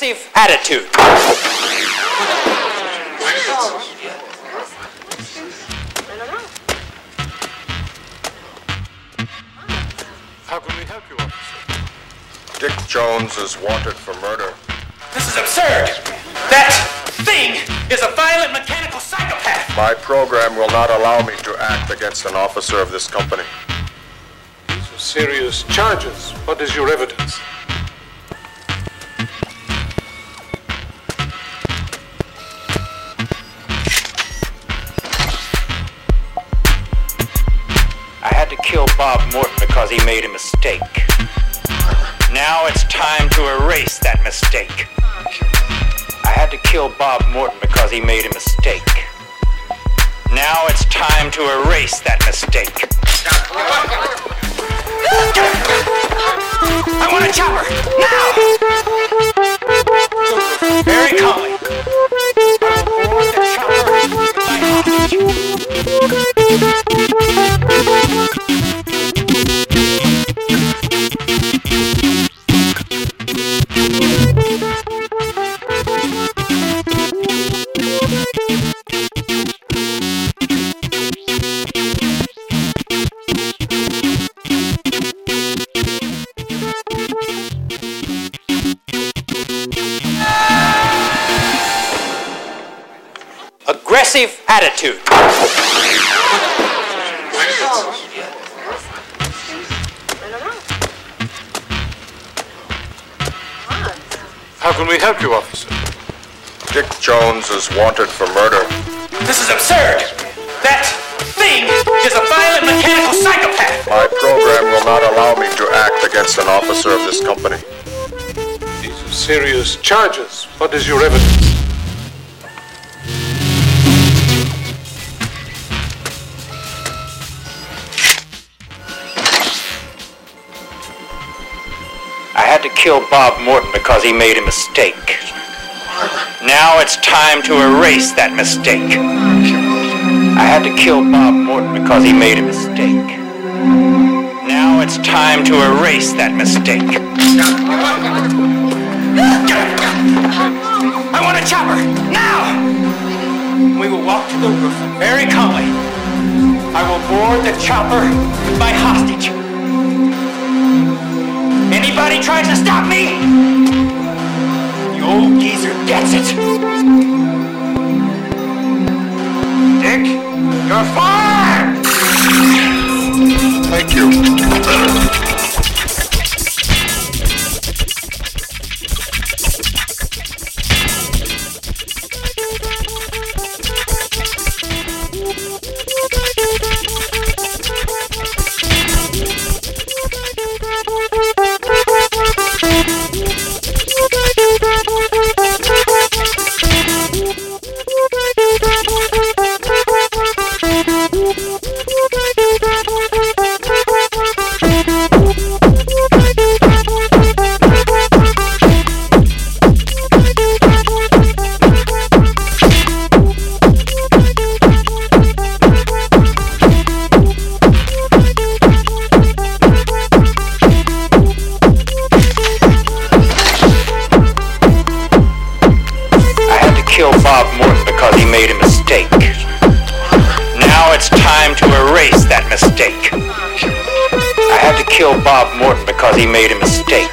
aggressive attitude. How can we help you, officer? Dick Jones is wanted for murder. This is absurd. That thing is a violent mechanical psychopath. My program will not allow me to act against an officer of this company. These are serious charges. What is your evidence? Had to kill Bob Morton because he made a mistake. Now it's time to erase that mistake. I had to kill Bob Morton because he made a mistake. Now it's time to erase that mistake. I want a chopper! Now! Aggressive attitude. How can we help you, officer? Dick Jones is wanted for murder. This is absurd. That thing is a violent mechanical psychopath. My program will not allow me to act against an officer of this company. These are serious charges. What is your evidence? Had to kill Bob Morton because he made a mistake. Now it's time to erase that mistake. I had to kill Bob Morton because he made a mistake. Now it's time to erase that mistake. I want a chopper! Now! We will walk to the roof very calmly. I will board the chopper with my hostage. Anybody tries to stop me? The old geezer gets it. Dick, you're fired! Thank you. Kill Bob Morton because he made a mistake. Now it's time to erase that mistake. I had to kill Bob Morton because he made a mistake.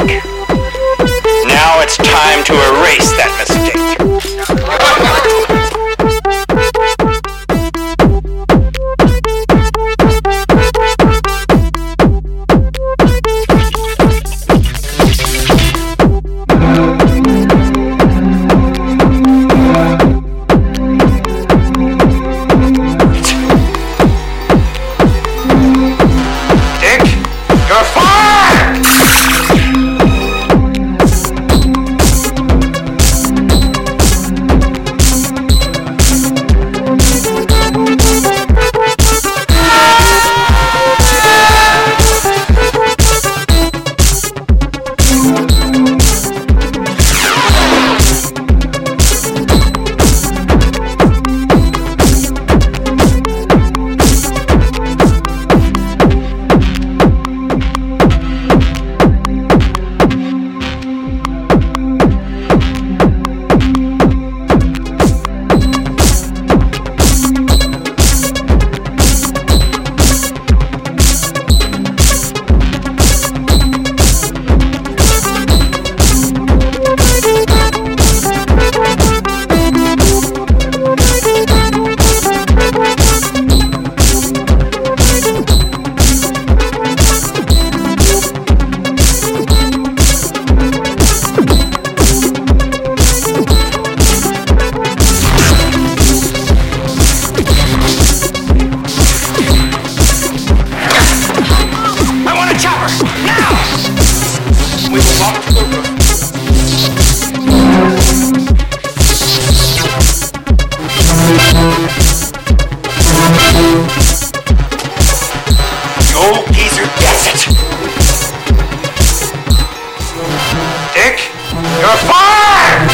Now it's time to erase that mistake. the! Now! We will walk to the roof. Geezer gets it! Dick, you're fired!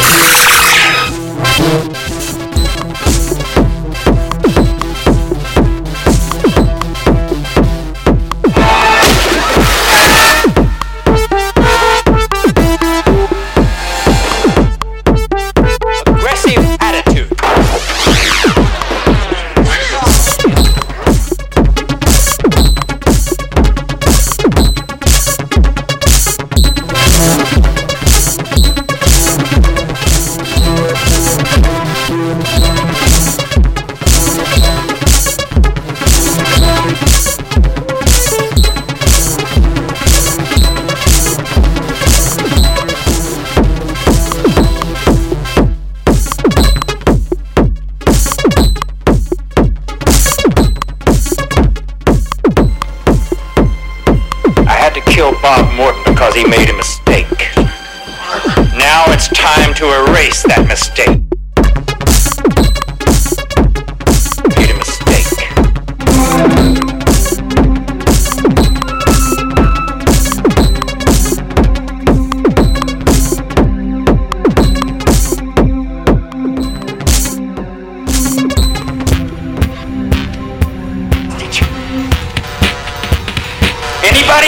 Had to kill Bob Morton because he made a mistake. Now it's time to erase that mistake.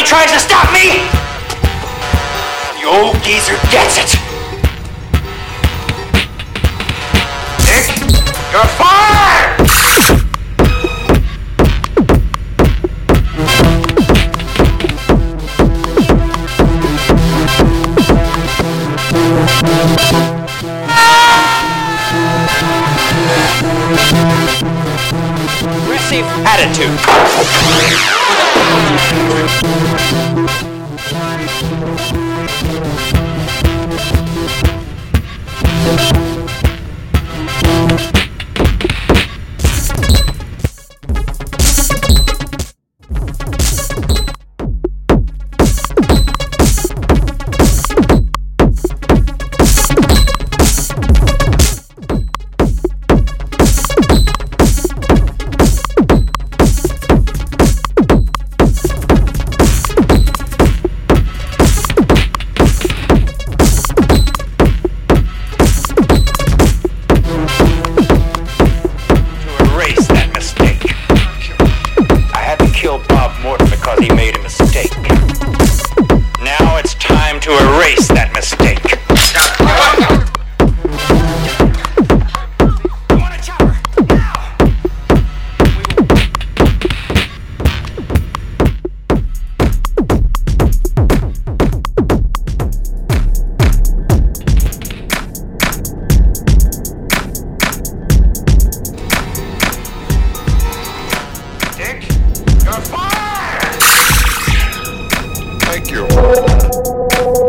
Tries to stop me? The old geezer gets it. Nick, you're fired! two. Thank you.